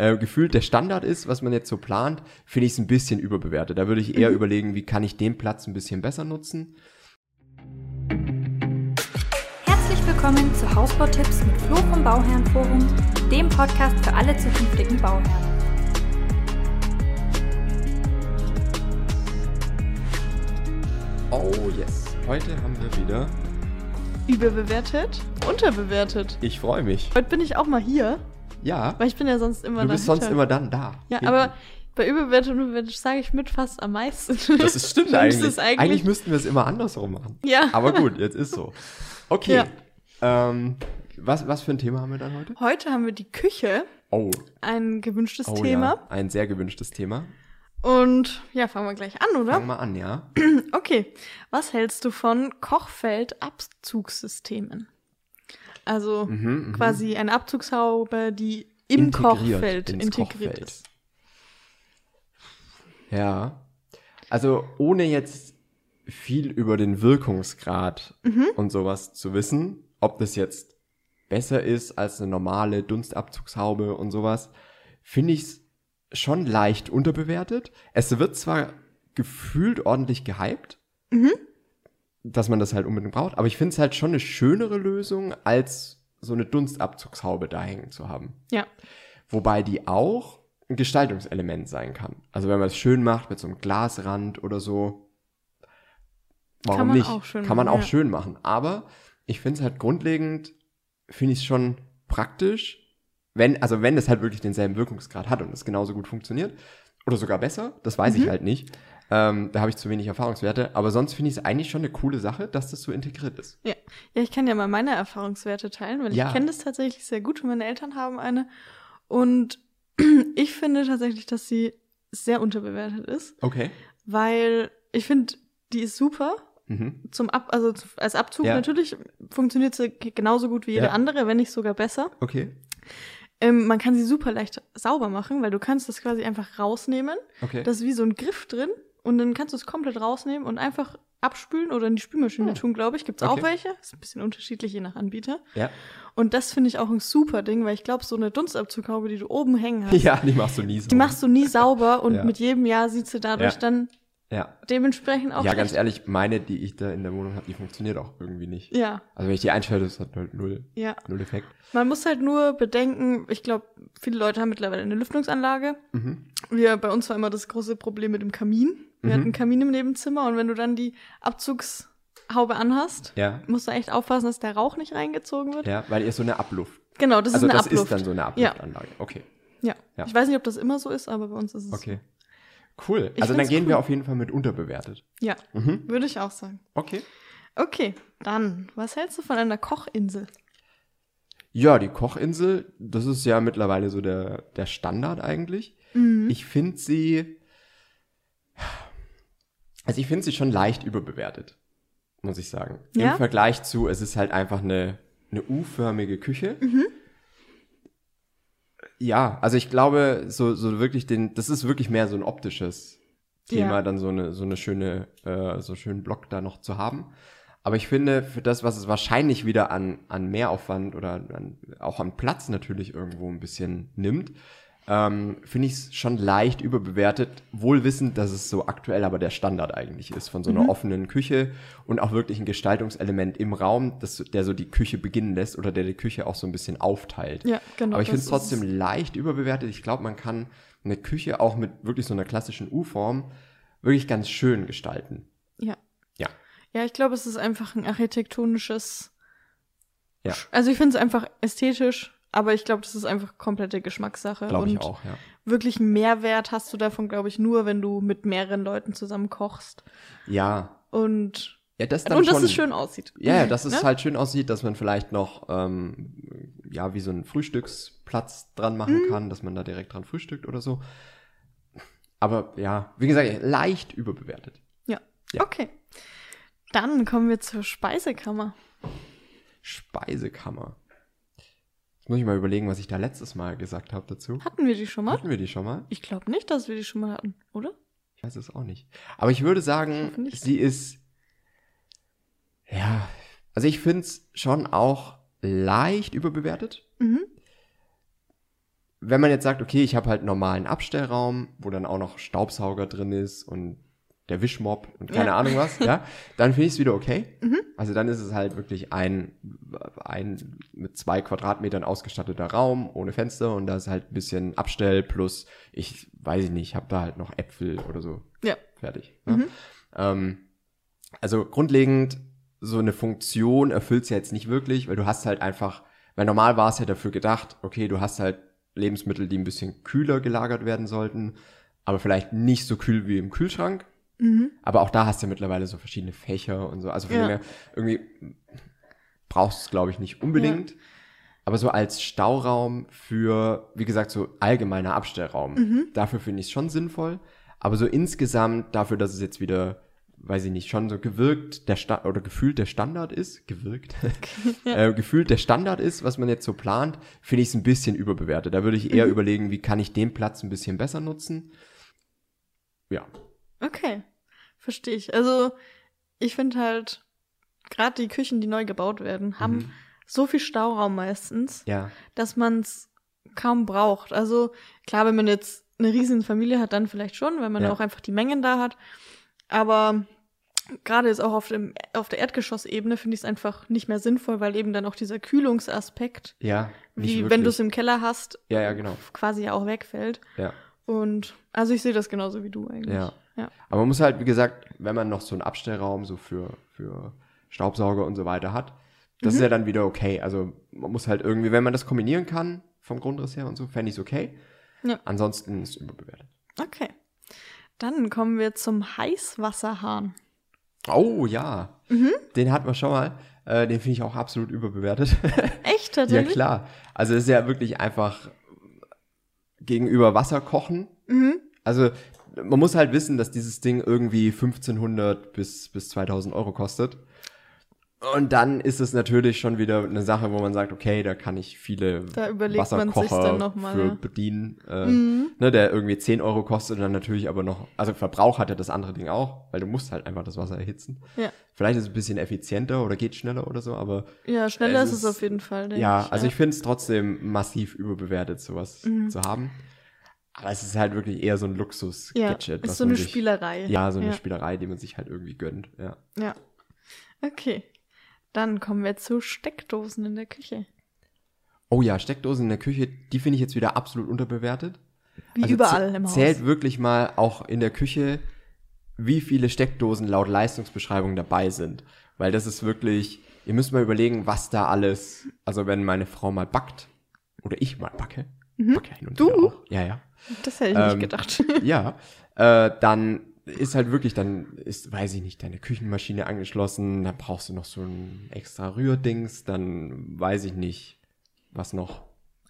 äh, gefühlt der Standard ist, was man jetzt so plant, finde ich es ein bisschen überbewertet. Da würde ich eher Mhm. überlegen, wie kann ich den Platz ein bisschen besser nutzen. Herzlich willkommen zu Hausbautipps mit Flo vom Bauherrenforum, dem Podcast für alle zukünftigen Bauherren. Oh yes, heute haben wir wieder. Überbewertet, unterbewertet. Ich freue mich. Heute bin ich auch mal hier, Ja, weil ich bin ja sonst immer du bist dahinter. sonst immer dann da. Ja, Hinten. aber bei überbewertet und unterbewertet sage ich mit fast am meisten. Das ist stimmt eigentlich. ist eigentlich. eigentlich- müssten wir es immer andersrum machen. Ja. Aber gut, jetzt ist so. Okay. Ja. Ähm, was, was für ein Thema haben wir dann heute? Heute haben wir die Küche, Oh, ein gewünschtes oh Thema. ja, ein sehr gewünschtes Thema. Und ja, fangen wir gleich an, oder? Fang mal an, ja. Okay. Was hältst du von Kochfeldabzugssystemen? Also Mhm, quasi eine Abzugshaube, die im Kochfeld integriert Kochfeld. ist. Ja. Also ohne jetzt viel über den Wirkungsgrad Mhm. und sowas zu wissen, ob das jetzt besser ist als eine normale Dunstabzugshaube und sowas, finde ich es schon leicht unterbewertet. Es wird zwar gefühlt ordentlich gehypt, Mhm. Dass man das halt unbedingt braucht, aber ich finde es halt schon eine schönere Lösung, als so eine Dunstabzugshaube da hängen zu haben. Ja. Wobei die auch ein Gestaltungselement sein kann. Also wenn man es schön macht mit so einem Glasrand oder so, warum Kann man nicht? auch schön kann man machen, auch ja. schön machen. Aber ich finde es halt grundlegend, finde ich es schon praktisch, wenn, also wenn es halt wirklich denselben Wirkungsgrad hat und es genauso gut funktioniert. Oder sogar besser, das weiß Mhm. ich halt nicht. Ähm, da habe ich zu wenig Erfahrungswerte. Aber sonst finde ich es eigentlich schon eine coole Sache, dass das so integriert ist. Ja. ja, ich kann ja mal meine Erfahrungswerte teilen, weil Ja. ich kenne das tatsächlich sehr gut. Meine Eltern haben eine. Und ich finde tatsächlich, dass sie sehr unterbewertet ist, Okay. weil ich finde, die ist super. Mhm. Zum Ab also als Abzug Ja. natürlich funktioniert sie genauso gut wie jede Ja. andere, wenn nicht sogar besser. Okay. Ähm, man kann sie super leicht sauber machen, weil du kannst das quasi einfach rausnehmen. Okay. Da ist wie so ein Griff drin und dann kannst du es komplett rausnehmen und einfach abspülen oder in die Spülmaschine Hm. tun, glaube ich. Gibt es Okay. auch welche. Ist ein bisschen unterschiedlich je nach Anbieter. ja. Und das finde ich auch ein super Ding, weil ich glaube, so eine Dunstabzughaube, die du oben hängen hast, Ja, die machst du nie so. die machst du nie sauber und Ja. mit jedem Jahr sieht sie dadurch Ja. dann Ja. dementsprechend auch ja, ganz ehrlich, meine, die ich da in der Wohnung habe, die funktioniert auch irgendwie nicht. Ja, Also wenn ich die einschalte, ist das halt null, ja. null Effekt. Man muss halt nur bedenken, ich glaube, viele Leute haben mittlerweile eine Lüftungsanlage. Mhm. Wir, bei uns war immer das große Problem mit dem Kamin. Wir Mhm. hatten einen Kamin im Nebenzimmer und wenn du dann die Abzugshaube anhast, Ja. musst du echt aufpassen, dass der Rauch nicht reingezogen wird. Ja, weil ihr so eine Abluft. Genau, das also ist eine das Abluft. ist dann so eine Abluftanlage. Okay. ja. Ja. Ich weiß nicht, ob das immer so ist, aber bei uns ist es Okay. Cool. Ich also dann gehen cool. wir auf jeden Fall mit unterbewertet. Ja, Mhm. würde ich auch sagen. Okay. Okay, dann, was hältst du von einer Kochinsel? Ja, die Kochinsel, das ist ja mittlerweile so der, der Standard eigentlich. Mhm. Ich finde sie, also ich finde sie schon leicht überbewertet, muss ich sagen. Ja? Im Vergleich zu, es ist halt einfach eine, eine U-förmige Küche. Mhm. Ja, also ich glaube, so, so wirklich den, das ist wirklich mehr so ein optisches Thema, Ja. dann so eine, so eine schöne, äh, so einen schönen Block da noch zu haben. Aber ich finde, für das, was es wahrscheinlich wieder an, an Mehraufwand oder an, auch an Platz natürlich irgendwo ein bisschen nimmt, ähm, finde ich es schon leicht überbewertet, wohl wissend, dass es so aktuell aber der Standard eigentlich ist von so einer offenen Küche und auch wirklich ein Gestaltungselement im Raum, das, der so die Küche beginnen lässt oder der die Küche auch so ein bisschen aufteilt. Ja, genau. aber ich finde es trotzdem leicht überbewertet. Ich glaube, man kann eine Küche auch mit wirklich so einer klassischen U-Form wirklich ganz schön gestalten. Ja. Ja. Ja, ich glaube, es ist einfach ein architektonisches. Ja. Also ich finde es einfach ästhetisch, aber ich glaube, das ist einfach komplette Geschmackssache. Glaube ich Und auch, ja. Wirklich Mehrwert hast du davon, glaube ich, nur, wenn du mit mehreren Leuten zusammen kochst. Ja. Und, Ja, das dann und dass schon. es schön aussieht. Ja, ja, dass es Ne? halt schön aussieht, dass man vielleicht noch, ähm, ja, wie so einen Frühstücksplatz dran machen Mhm. kann, dass man da direkt dran frühstückt oder so. Aber ja, wie gesagt, leicht überbewertet. Ja. Ja. Okay. Dann kommen wir zur Speisekammer. Speisekammer. Jetzt muss ich mal überlegen, was ich da letztes Mal gesagt habe dazu. Hatten wir die schon mal? Hatten wir die schon mal? Ich glaube nicht, dass wir die schon mal hatten, oder? Ich weiß es auch nicht. Aber ich würde sagen, nicht. sie ist. Ja, also ich finde es schon auch leicht überbewertet. Mhm. wenn man jetzt sagt, okay, ich habe halt einen normalen Abstellraum, wo dann auch noch Staubsauger drin ist und der Wischmob und keine Ja. Ahnung was, ja, dann finde ich es wieder okay. Also dann ist es halt wirklich ein, ein mit zwei Quadratmetern ausgestatteter Raum ohne Fenster und da ist halt ein bisschen Abstell plus, ich weiß ich nicht, ich habe da halt noch Äpfel oder so Ja. fertig. Ne? Ähm, also grundlegend so eine Funktion erfüllt es ja jetzt nicht wirklich, weil du hast halt einfach, weil normal war es ja dafür gedacht, okay, du hast halt Lebensmittel, die ein bisschen kühler gelagert werden sollten, aber vielleicht nicht so kühl wie im Kühlschrank. Aber auch da hast du ja mittlerweile so verschiedene Fächer und so. Also von Ja. dem her, irgendwie brauchst du es, glaube ich, nicht unbedingt. Aber so als Stauraum für, wie gesagt, so allgemeiner Abstellraum, dafür finde ich es schon sinnvoll. Aber so insgesamt dafür, dass es jetzt wieder, weiß ich nicht, schon so gewirkt der Sta oder gefühlt der Standard ist, gewirkt, äh, gefühlt der Standard ist, was man jetzt so plant, finde ich es ein bisschen überbewertet. Da würde ich eher überlegen, wie kann ich den Platz ein bisschen besser nutzen. Ja. Okay, verstehe ich. Also ich finde halt, gerade die Küchen, die neu gebaut werden, haben Mhm. so viel Stauraum meistens, Ja. dass man es kaum braucht. Also klar, wenn man jetzt eine riesen Familie hat, dann vielleicht schon, weil man Ja. auch einfach die Mengen da hat. Aber gerade jetzt auch auf, dem, auf der Erdgeschossebene finde ich es einfach nicht mehr sinnvoll, weil eben dann auch dieser Kühlungsaspekt, Ja. wie wenn du es im Keller hast, Ja, ja, genau. quasi auch wegfällt. Ja. Und also ich sehe das genauso wie du eigentlich. Ja. Ja. Aber man muss halt, wie gesagt, wenn man noch so einen Abstellraum so für, für Staubsauger und so weiter hat, das ist ja dann wieder okay. Also man muss halt irgendwie, wenn man das kombinieren kann, vom Grundriss her und so, fände ich es okay. Ja. Ansonsten ist es überbewertet. Okay. Dann kommen wir zum Heißwasserhahn. Oh ja, den hatten wir schon mal. Äh, den finde ich auch absolut überbewertet. Echt ja tatsächlich? klar. Also es ist ja wirklich einfach gegenüber Wasser kochen. Mhm. Also man muss halt wissen, dass dieses Ding irgendwie 1500 bis, bis 2000 Euro kostet. Und dann ist es natürlich schon wieder eine Sache, wo man sagt, okay, da kann ich viele Da überlegt man sich's Wasserkocher dann noch mal, für ja. bedienen, äh, Mhm. ne, der irgendwie 10 Euro kostet und dann natürlich aber noch, also Verbrauch hat ja das andere Ding auch, weil du musst halt einfach das Wasser erhitzen. Ja. Vielleicht ist es ein bisschen effizienter oder geht schneller oder so, aber Ja, schneller Es ist es auf jeden Fall. ja, ich, also ich finde es trotzdem massiv überbewertet, sowas Mhm. zu haben. Aber es ist halt wirklich eher so ein ja, Luxus-Gadget. ist was so eine sich- Spielerei. Ja, so eine ja. Spielerei, die man sich halt irgendwie gönnt. Ja. Ja. Okay. Dann kommen wir zu Steckdosen in der Küche. Oh ja, Steckdosen in der Küche, die finde ich jetzt wieder absolut unterbewertet. Wie Also überall im Haus. Zählt wirklich mal auch in der Küche, wie viele Steckdosen laut Leistungsbeschreibung dabei sind. Weil das ist wirklich, ihr müsst mal überlegen, was da alles, also wenn meine Frau mal backt, oder ich mal backe, backe ja Mhm. Du? auch. Ja, ja. Das hätte ich Ähm, nicht gedacht. ja, äh, dann ist halt wirklich, dann ist, weiß ich nicht, deine Küchenmaschine angeschlossen, dann brauchst du noch so ein extra Rührdings, dann weiß ich nicht, was noch.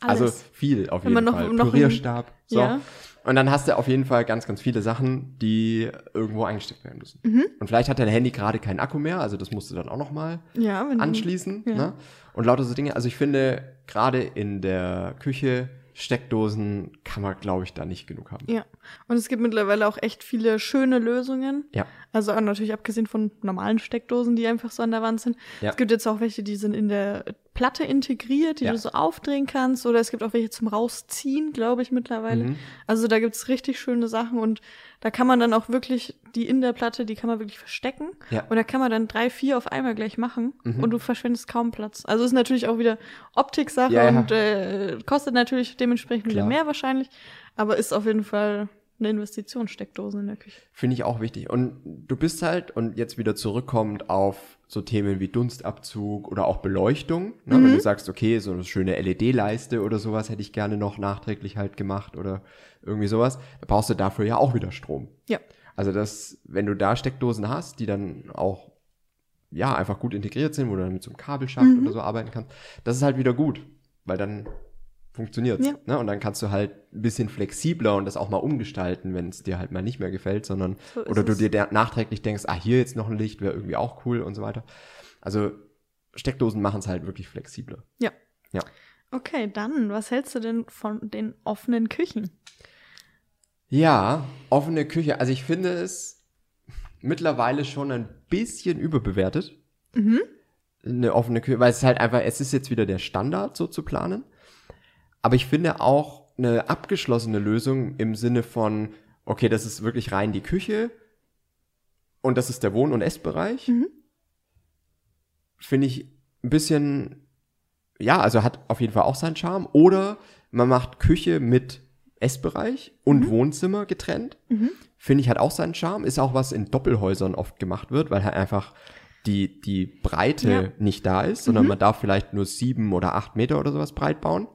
Alles. Also viel auf Wenn jeden noch- Fall. noch ein- Pürierstab. So. Ja. Und dann hast du auf jeden Fall ganz, ganz viele Sachen, die irgendwo eingesteckt werden müssen. Mhm. Und vielleicht hat dein Handy gerade keinen Akku mehr, also das musst du dann auch noch mal ja, anschließen. Ja. Ne? Und lauter so Dinge. Also ich finde, gerade in der Küche, Steckdosen kann man, glaube ich, da nicht genug haben. Ja. Und es gibt mittlerweile auch echt viele schöne Lösungen. Ja. Also natürlich abgesehen von normalen Steckdosen, die einfach so an der Wand sind. Ja. Es gibt jetzt auch welche, die sind in der Platte integriert, die Ja. du so aufdrehen kannst. Oder es gibt auch welche zum Rausziehen, glaube ich, mittlerweile. Mhm. Also da gibt's richtig schöne Sachen und da kann man dann auch wirklich, die in der Platte, die kann man wirklich verstecken. Ja. Und da kann man dann drei, vier auf einmal gleich machen Mhm. und du verschwendest kaum Platz. Also ist natürlich auch wieder Optiksache Ja, und äh, kostet natürlich dementsprechend wieder mehr wahrscheinlich. Aber ist auf jeden Fall eine Investition, Steckdosen in der Küche. Finde ich auch wichtig. Und du bist halt, und jetzt wieder zurückkommend auf so Themen wie Dunstabzug oder auch Beleuchtung. Ne? Wenn du sagst, okay, so eine schöne LED-Leiste oder sowas hätte ich gerne noch nachträglich halt gemacht oder irgendwie sowas, da brauchst du dafür ja auch wieder Strom. Ja. Also das, wenn du da Steckdosen hast, die dann auch ja einfach gut integriert sind, wo du dann mit so einem Kabelschacht Mhm. oder so arbeiten kannst, das ist halt wieder gut, weil dann funktioniert's. Ja. Ne? Und dann kannst du halt ein bisschen flexibler und das auch mal umgestalten, wenn es dir halt mal nicht mehr gefällt, sondern So ist oder du es. dir nachträglich denkst, ah, hier jetzt noch ein Licht wäre irgendwie auch cool und so weiter. Also Steckdosen machen es halt wirklich flexibler. Ja. Ja. Okay, dann, was hältst du denn von den offenen Küchen? Ja, offene Küche. Also ich finde es mittlerweile schon ein bisschen überbewertet. Mhm. Eine offene Küche, weil es halt einfach, es ist jetzt wieder der Standard, so zu planen. Aber ich finde auch, eine abgeschlossene Lösung im Sinne von, okay, das ist wirklich rein die Küche und das ist der Wohn- und Essbereich. Mhm. Finde ich ein bisschen, ja, also hat auf jeden Fall auch seinen Charme. Oder man macht Küche mit Essbereich und Wohnzimmer getrennt. Mhm. Finde ich hat auch seinen Charme. Ist auch was in Doppelhäusern oft gemacht wird, weil halt einfach die, die Breite Ja. nicht da ist, sondern man darf vielleicht nur sieben oder acht Meter oder sowas breit bauen.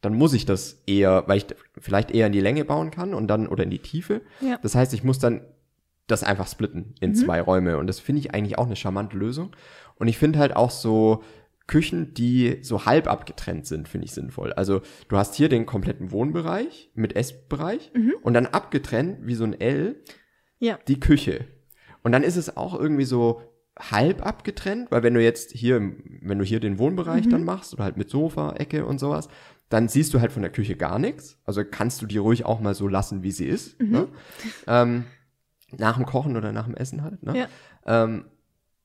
Dann muss ich das eher, weil ich vielleicht eher in die Länge bauen kann und dann oder in die Tiefe. Ja. Das heißt, ich muss dann das einfach splitten in zwei Räume und das finde ich eigentlich auch eine charmante Lösung. Und ich finde halt auch so Küchen, die so halb abgetrennt sind, finde ich sinnvoll. Also du hast hier den kompletten Wohnbereich mit Essbereich und dann abgetrennt wie so ein L Ja. die Küche. Und dann ist es auch irgendwie so halb abgetrennt, weil wenn du jetzt hier, wenn du hier den Wohnbereich dann machst oder halt mit Sofa, Ecke und sowas, dann siehst du halt von der Küche gar nichts. Also kannst du die ruhig auch mal so lassen, wie sie ist. Ne? Ähm, nach dem Kochen oder nach dem Essen halt. Ne? Ja. Ähm,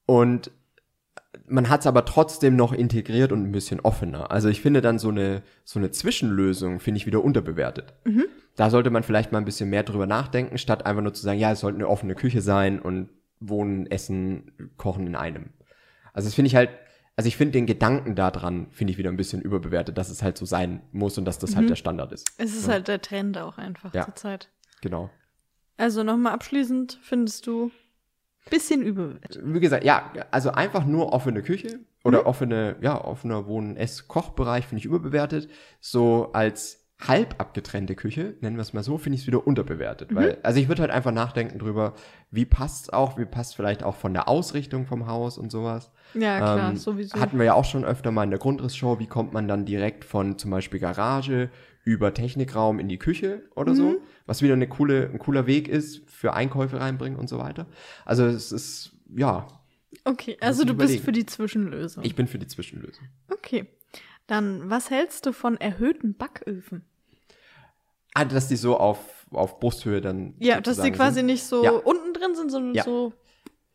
und man hat es aber trotzdem noch integriert und ein bisschen offener. Also ich finde dann so eine, so eine Zwischenlösung, finde ich wieder unterbewertet. Da sollte man vielleicht mal ein bisschen mehr drüber nachdenken, statt einfach nur zu sagen, ja, es sollte eine offene Küche sein und Wohnen, Essen, Kochen in einem. Also das finde ich halt, also ich finde den Gedanken daran, finde ich wieder ein bisschen überbewertet, dass es halt so sein muss und dass das halt der Standard ist. Es ist halt der Trend auch einfach Ja. zur Zeit. Genau. Also nochmal abschließend, findest du bisschen überbewertet. Wie gesagt, ja, also einfach nur offene Küche oder offene, ja, offener Wohn-, Ess-, Kochbereich finde ich überbewertet. So als halb abgetrennte Küche, nennen wir es mal so, finde ich es wieder unterbewertet. Weil, also ich würde halt einfach nachdenken drüber, wie passt auch, wie passt vielleicht auch von der Ausrichtung vom Haus und sowas. Ja, klar, Ähm, sowieso. Hatten wir ja auch schon öfter mal in der Grundrissshow, wie kommt man dann direkt von zum Beispiel Garage über Technikraum in die Küche oder Mhm. so, was wieder eine coole, ein cooler Weg ist für Einkäufe reinbringen und so weiter. Also es ist, ja, okay, also du bist überlegen. für die Zwischenlösung. ich bin für die Zwischenlösung. okay. Dann, was hältst du von erhöhten Backöfen? Ah, dass die so auf, auf Brusthöhe dann. Ja, dass die quasi sind. nicht so Ja. unten drin sind, sondern Ja. so.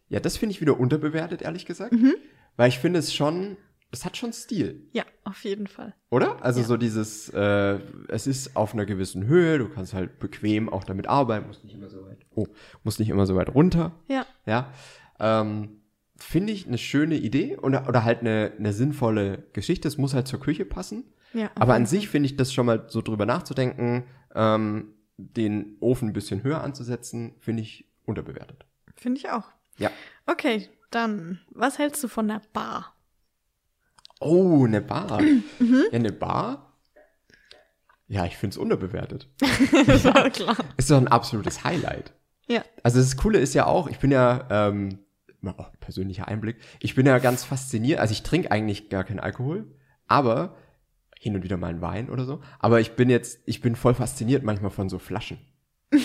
Ja, das finde ich wieder unterbewertet, ehrlich gesagt. Mhm. Weil ich finde es schon, es hat schon Stil. Ja, auf jeden Fall. Oder? Also Ja. so dieses, äh, es ist auf einer gewissen Höhe, du kannst halt bequem auch damit arbeiten, musst nicht immer so weit, oh, musst nicht immer so weit runter, Ja. ja. Ähm, Finde ich eine schöne Idee oder, oder halt eine, eine sinnvolle Geschichte. Es muss halt zur Küche passen. Ja. Aber an sich finde ich das schon mal so drüber nachzudenken, ähm, den Ofen ein bisschen höher anzusetzen, finde ich unterbewertet. Finde ich auch. Ja. Okay, dann, was hältst du von der Bar? Oh, eine Bar. Mhm. Ja, eine Bar? Ja, ich finde es unterbewertet. ja, klar. Ist doch ein absolutes Highlight. Ja. Also das Coole ist ja auch, ich bin ja, ähm, mal auch persönlicher Einblick, ich bin ja ganz fasziniert, also ich trinke eigentlich gar keinen Alkohol, aber hin und wieder mal einen Wein oder so, aber ich bin jetzt, ich bin voll fasziniert manchmal von so Flaschen.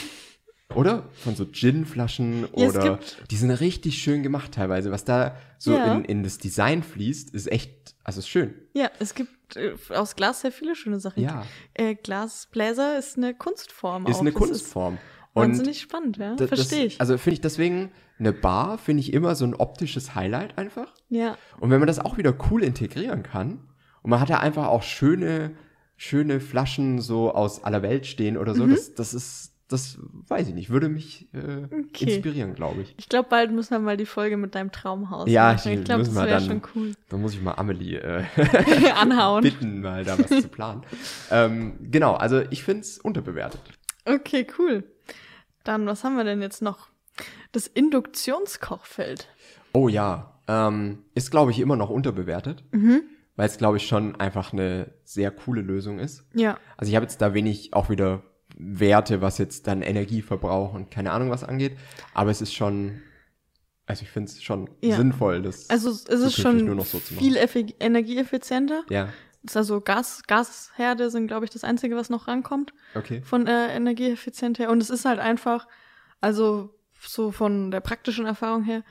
Oder? Von so Gin-Flaschen Ja, oder die sind richtig schön gemacht teilweise. Was da so Ja. in, in das Design fließt, ist echt, also ist schön. Ja, es gibt äh, aus Glas sehr viele schöne Sachen. Ja. Äh, Glasbläser ist eine Kunstform. Ist auch. eine Das Kunstform. Ist wahnsinnig spannend, ja. Verstehe ich. Also finde ich deswegen, eine Bar finde ich immer so ein optisches Highlight einfach. ja. Und wenn man das auch wieder cool integrieren kann, und man hat ja einfach auch schöne, schöne Flaschen so aus aller Welt stehen oder Mhm. so, das, das ist, das weiß ich nicht, würde mich äh, Okay. inspirieren, glaube ich. Ich glaube, bald müssen wir mal die Folge mit deinem Traumhaus Ja, machen. ich- Ich glaube, das wäre dann- schon cool. Da muss ich mal Amelie äh, Anhauen. bitten, mal da was zu planen. ähm, genau, also ich finde es unterbewertet. Okay, cool. Dann, was haben wir denn jetzt noch? Das Induktionskochfeld. Oh ja, ähm, ist, glaube ich, immer noch unterbewertet, Mhm. Weil es, glaube ich, schon einfach eine sehr coole Lösung ist. Ja. Also ich habe jetzt da wenig auch wieder Werte, was jetzt dann Energieverbrauch und keine Ahnung was angeht, aber es ist schon, also ich finde es schon Ja. sinnvoll, das Also es ist schon nur noch so zu machen. viel effi- energieeffizienter. Ja, Das ist also Gas, Gasherde sind, glaube ich, das Einzige, was noch rankommt okay. von äh, Energieeffizient her. Und es ist halt einfach, also so von der praktischen Erfahrung her,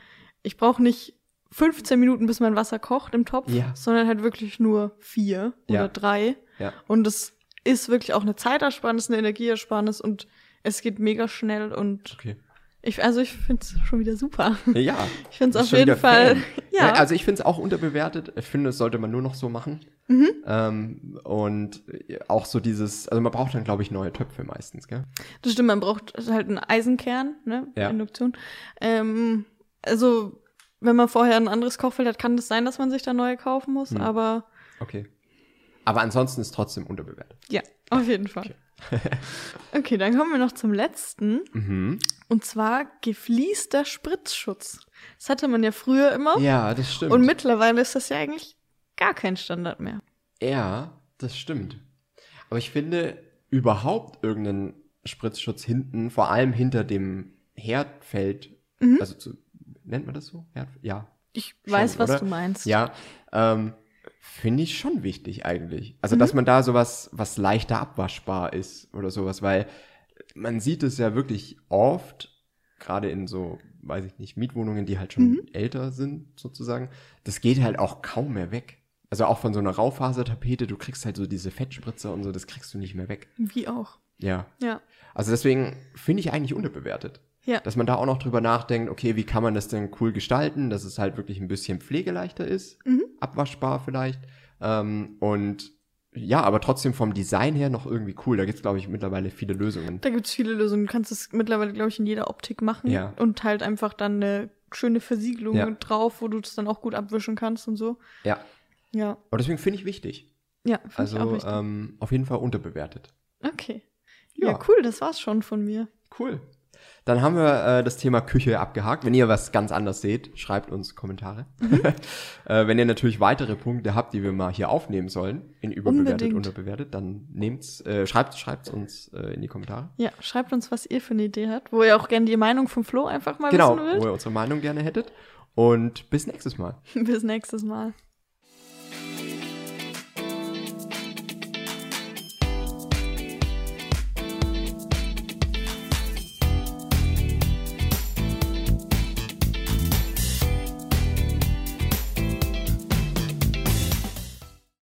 ich brauche nicht 15 Minuten, bis mein Wasser kocht im Topf, Ja. sondern halt wirklich nur vier Ja. oder drei. Ja. Und es ist wirklich auch eine Zeitersparnis, eine Energieersparnis und es geht mega schnell und Okay. ich, also ich finde es schon wieder super. Ja. Ich finde es auf jeden Fall, Fan. Ja. Also ich finde es auch unterbewertet. Ich finde, das sollte man nur noch so machen. Mhm. Ähm, und auch so dieses, also man braucht dann, glaube ich, neue Töpfe meistens, gell? Das stimmt, man braucht halt einen Eisenkern, ne? Ja. Induktion. Ähm, also, wenn man vorher ein anderes Kochfeld hat, kann das sein, dass man sich da neue kaufen muss, Hm. aber Okay. Aber ansonsten ist trotzdem unterbewertet. ja, auf jeden Fall. okay, dann kommen wir noch zum letzten. Mhm. Und zwar gefließter Spritzschutz. Das hatte man ja früher immer. Ja, das stimmt. Und mittlerweile ist das ja eigentlich gar kein Standard mehr. Ja, das stimmt. Aber ich finde, überhaupt irgendeinen Spritzschutz hinten, vor allem hinter dem Herdfeld, Mhm. also zu, nennt man das so? Ja. Ich Schon, weiß, was oder? du meinst. Ja, ähm, finde ich schon wichtig eigentlich. Also, Mhm. dass man da sowas, was leichter abwaschbar ist oder sowas, weil man sieht es ja wirklich oft, gerade in so, weiß ich nicht, Mietwohnungen, die halt schon Mhm. älter sind, sozusagen. Das geht halt auch kaum mehr weg. Also auch von so einer Raufasertapete, du kriegst halt so diese Fettspritzer und so, das kriegst du nicht mehr weg. Wie auch. Ja. Ja. Also deswegen finde ich eigentlich unterbewertet. Ja. Dass man da auch noch drüber nachdenkt, okay, wie kann man das denn cool gestalten, dass es halt wirklich ein bisschen pflegeleichter ist, Mhm. abwaschbar vielleicht. Ähm, und ja, aber trotzdem vom Design her noch irgendwie cool. Da gibt's glaube ich, mittlerweile viele Lösungen. Da gibt's viele Lösungen. Du kannst es mittlerweile, glaube ich, in jeder Optik machen. Ja. Und halt einfach dann eine schöne Versiegelung Ja. drauf, wo du es dann auch gut abwischen kannst und so. Ja. Ja. Aber deswegen finde ich wichtig. Ja, find ich auch Also wichtig. ähm, auf jeden Fall unterbewertet. Okay. Ja. Ja. cool, das war's schon von mir. Cool. Dann haben wir äh, das Thema Küche abgehakt. Wenn ihr was ganz anders seht, schreibt uns Kommentare. Mhm. äh, wenn ihr natürlich weitere Punkte habt, die wir mal hier aufnehmen sollen, in überbewertet, Unbedingt. unterbewertet, dann nehmt's, äh, schreibt schreibt's uns äh, in die Kommentare. Ja, schreibt uns, was ihr für eine Idee habt, wo ihr auch gerne die Meinung von Flo einfach mal genau, wissen wo wollt. ihr unsere Meinung gerne hättet. Und bis nächstes Mal. Bis nächstes Mal.